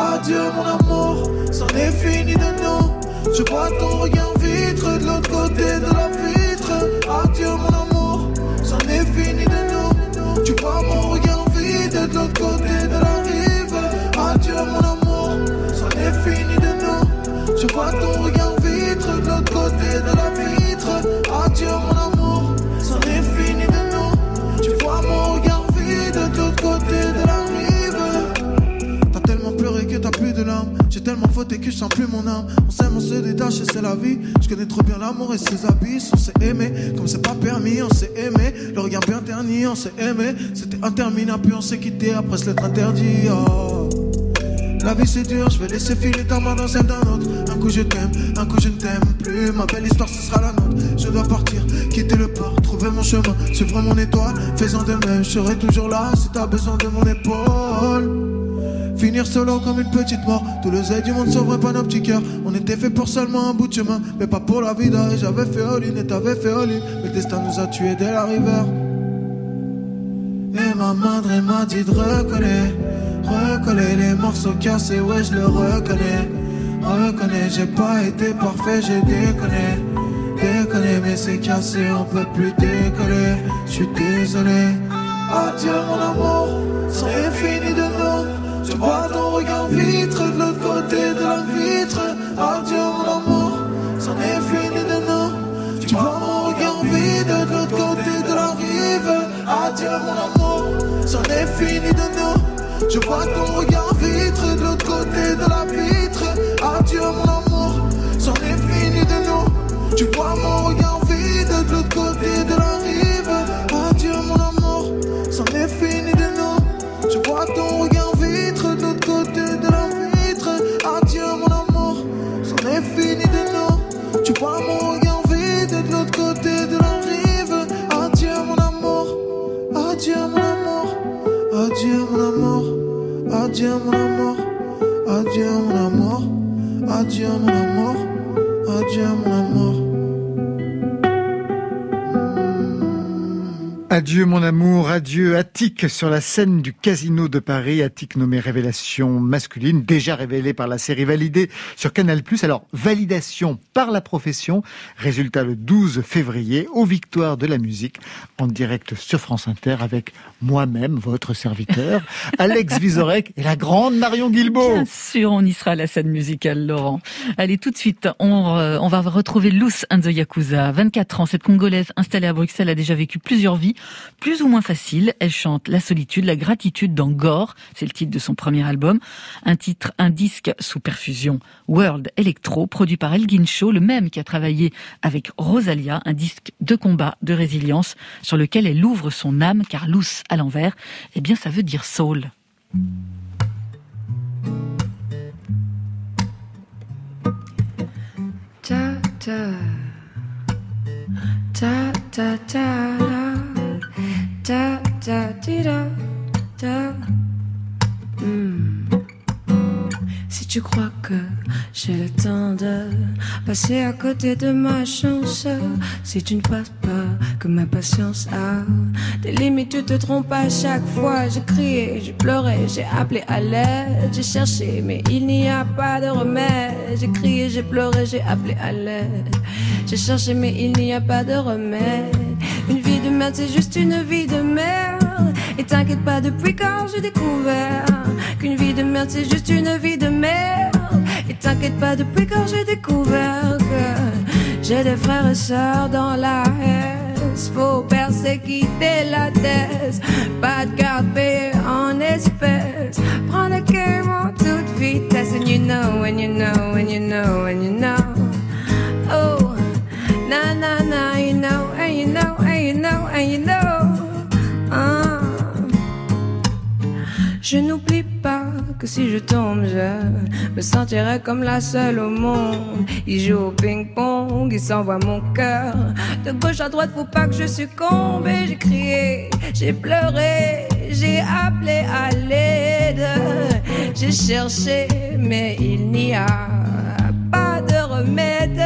adieu mon amour, c'en est fini de nous. Je vois ton regard vitre de l'autre côté de la vitre. Adieu mon amour, c'en est fini de nous. Tu vois mon regard vide de l'autre côté de la rive. Adieu mon amour, c'en est fini de nous. Je vois ton regard vitre de l'autre côté de la vitre. Adieu mon amour, J'ai tellement fauté que je sens plus mon âme. On s'aime, on se détache et c'est la vie. Je connais trop bien l'amour et ses abysses. On s'est aimé comme c'est pas permis. On s'est aimé, le regard bien terni. On s'est aimé, c'était interminable. Puis on s'est quitté après se l'être interdit. oh. La vie c'est dur, je vais laisser filer ta main dans celle d'un autre. Un coup je t'aime, un coup je ne t'aime plus. Ma belle histoire ce sera la nôtre. Je dois partir, quitter le port, trouver mon chemin, suivre mon étoile. Faisant de même, je serai toujours là si t'as besoin de mon épaule. Finir solo comme une petite mort. Tout le zèle du monde sauverait pas nos petits cœurs. On était fait pour seulement un bout de chemin, mais pas pour la vida. Et j'avais fait all-in et t'avais fait all-in. Mais le destin nous a tués dès la rivière. Et ma madre m'a dit de recoller, recoller les morceaux cassés, ouais je le reconnais. Reconnais, j'ai pas été parfait, j'ai déconné, c'est cassé, on peut plus décoller. Je suis désolé. Adieu mon amour, sans fini de nous. Je vois ton regard vitre de l'autre côté de la vitre. Adieu mon amour, c'en est fini de nous. Tu vois mon regard vide de l'autre côté de la rive. Adieu mon amour, c'en est fini de nous. Je vois ton regard vitre de l'autre côté de la vitre. Adieu mon amour, c'en est fini de nous. Tu vois mon regard vide de l'autre côté de la rive. Adieu mon amour, adieu mon amour, adieu mon amour, adieu mon amour. Adieu mon amour, adieu Attic sur la scène du Casino de Paris. Attic nommé Révélation masculine, déjà révélée par la série validée sur Canal+. Alors, validation par la profession, résultat le 12 février, aux Victoires de la musique, en direct sur France Inter avec moi-même, votre serviteur, Alex Vizorek et la grande Marion Guilbault. Bien sûr, on y sera à la scène musicale, Laurent. Allez, tout de suite, on, euh, on va retrouver Luce and the Yakuza. 24 ans, cette Congolaise installée à Bruxelles a déjà vécu plusieurs vies, plus ou moins faciles. Elle chante la solitude, la gratitude dans Gore, c'est le titre de son premier album. Un titre, un disque sous perfusion World Electro, produit par Elgin Shaw, le même qui a travaillé avec Rosalia, un disque de combat, de résilience, sur lequel elle ouvre son âme, car Luce à l'envers, eh bien ça veut dire soul. Da Hmm. Si tu crois que j'ai le temps de passer à côté de ma chance, si tu ne penses pas que ma patience a des limites, tu te trompes à chaque fois. J'ai crié, j'ai pleuré, j'ai appelé à l'aide, j'ai cherché, mais il n'y a pas de remède. J'ai crié, j'ai pleuré, j'ai appelé à l'aide. J'ai cherché, mais il n'y a pas de remède. Merde, c'est juste une vie de merde. Et t'inquiète pas, depuis quand j'ai découvert qu'une vie de merde, c'est juste une vie de merde? Et t'inquiète pas, depuis quand j'ai découvert que j'ai des frères et sœurs dans la haine. Faut percer, quitter la thèse. Pas de payée en espèces. Prends le game en toute vitesse. And you know, and you know, and you know. Je n'oublie pas que si je tombe, je me sentirais comme la seule au monde. Il joue au ping-pong, il s'envoie mon cœur. De gauche à droite, faut pas que je succombe. Et J'ai crié, j'ai pleuré, j'ai appelé à l'aide. J'ai cherché, mais il n'y a pas de remède.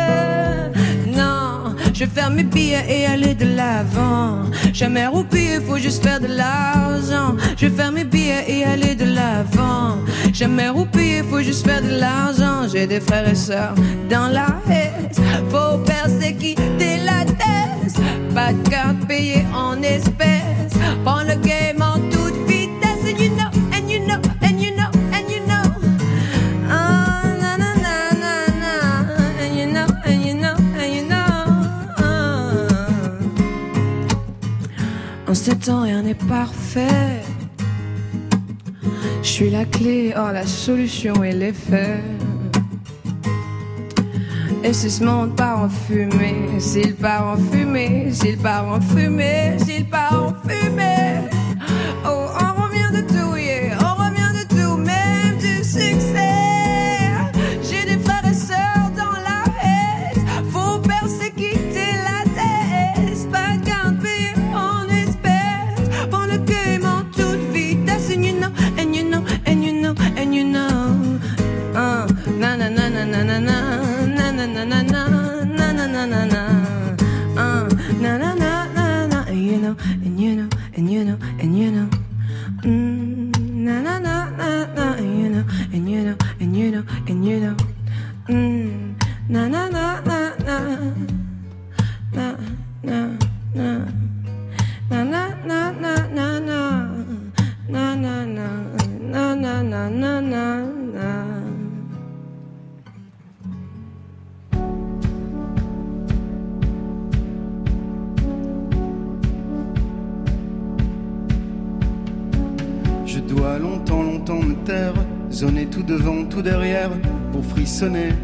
Je vais faire mes billets et aller de l'avant. Jamais roupiller, faut juste faire de l'argent. Je vais faire mes billets et aller de l'avant. Jamais roupiller, faut juste faire de l'argent. J'ai des frères et sœurs dans la haine. Faut percer, quitter la thèse. Pas de carte payée en espèces. Prends le game En sept ans, rien n'est parfait. Je suis la clé, oh la solution et l'effet. Et si ce monde part en fumée, s'il part en fumée, s'il part en fumée, s'il part en fumée,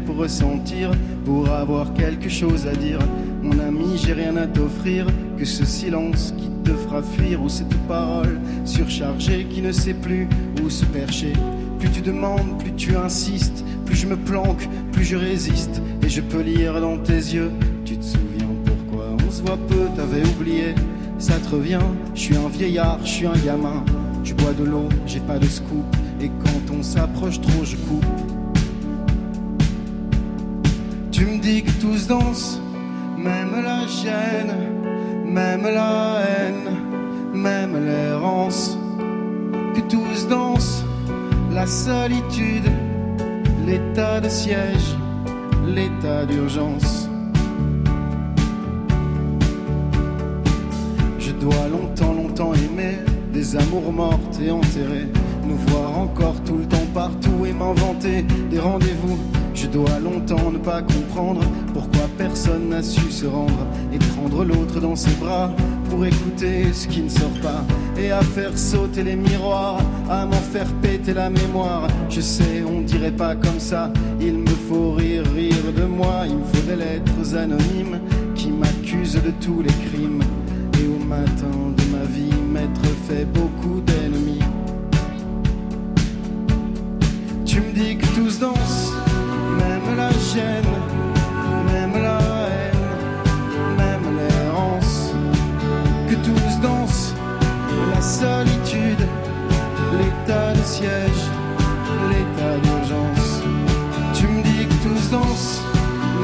pour ressentir, pour avoir quelque chose à dire. Mon ami, j'ai rien à t'offrir que ce silence qui te fera fuir ou cette parole surchargée qui ne sait plus où se percher. Plus tu demandes, plus tu insistes, plus je me planque, plus je résiste et je peux lire dans tes yeux. Tu te souviens pourquoi on se voit peu, t'avais oublié. Ça te revient, je suis un vieillard, je suis un gamin. Je bois de l'eau, j'ai pas de scoop. Et quand on s'approche trop, je coupe. Tu me dis que tous dansent, même la gêne, même la haine, même l'errance. Que tous dansent, la solitude, l'état de siège, l'état d'urgence. Je dois longtemps, longtemps aimer des amours mortes et enterrées. Nous voir encore tout le temps partout et m'inventer des rendez-vous. Je dois longtemps ne pas comprendre pourquoi personne n'a su se rendre et prendre l'autre dans ses bras pour écouter ce qui ne sort pas et à faire sauter les miroirs, à m'en faire péter la mémoire. Je sais, on dirait pas comme ça. Il me faut rire, rire de moi. Il me faut des lettres anonymes qui m'accusent de tous les crimes. Et au matin de ma vie, m'être fait beaucoup d'ennemis. Tu me dis que tous dansent, siège, l'état d'urgence. Tu me dis que tous dansent,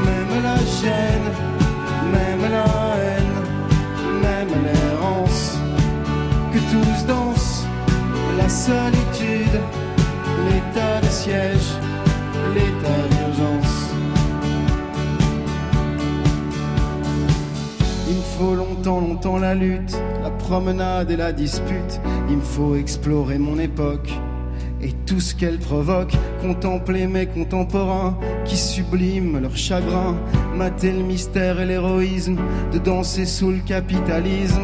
même la gêne, même la haine, même l'errance. Que tous dansent, la solitude, l'état de siège, l'état d'urgence. Il me faut longtemps, longtemps la lutte, la promenade et la dispute. Il me faut explorer mon époque tout ce qu'elle provoque. Contempler mes contemporains qui subliment leur chagrin. Mater le mystère et l'héroïsme de danser sous le capitalisme.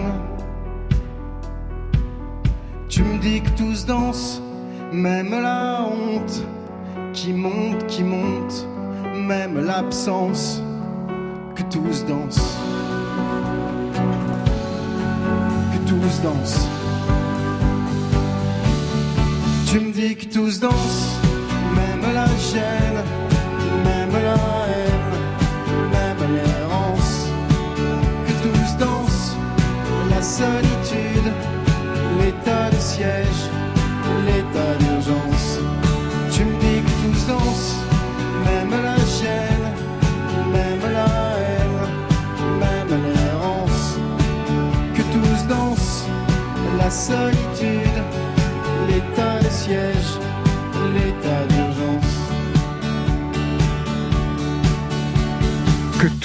Tu me dis que tous dansent, même la honte qui monte, qui monte, même l'absence que tous dansent. Que tous dansent. Tu me dis que tous dansent, même la gêne,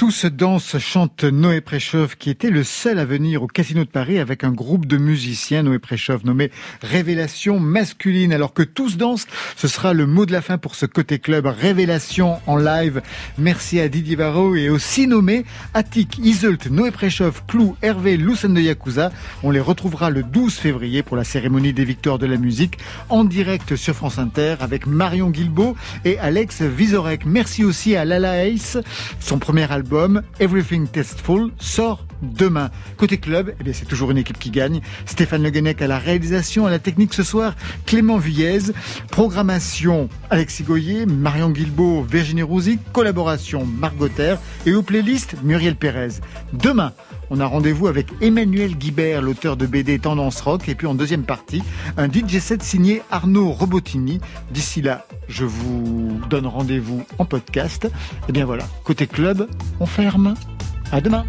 Que tout se danse chante Noé Préchauve qui était le seul à venir au Casino de Paris avec un groupe de musiciens Noé Préchauve nommé Révélation masculine. Alors que tous dansent ce sera le mot de la fin pour ce côté club Révélation en live. Merci à Didier Varro et aussi nommé Attic, Iseult, Noé Préchauve, Clou, Hervé, Lucen de Yakuza. On les retrouvera le 12 février pour la cérémonie des victoires de la musique en direct sur France Inter avec Marion Guilbeault et Alex Vizorek. Merci aussi à Lala Ace son premier album, Everything Tasteful, sort demain. Côté club, eh bien, c'est toujours une équipe qui gagne. Stéphane Le Guenec à la réalisation, à la technique ce soir, Clément Vuillez. Programmation, Alexis Goyer, Marion Guilbeault, Virginie Rouzy. Collaboration, Margot Terre. Et aux playlists, Muriel Pérez. Demain, on a rendez-vous avec Emmanuel Guibert, l'auteur de BD Tendance Rock. Et puis en deuxième partie, un DJ set signé Arnaud Robotini. D'ici là, je vous donne rendez-vous en podcast. Et bien voilà, côté club, on ferme. À demain.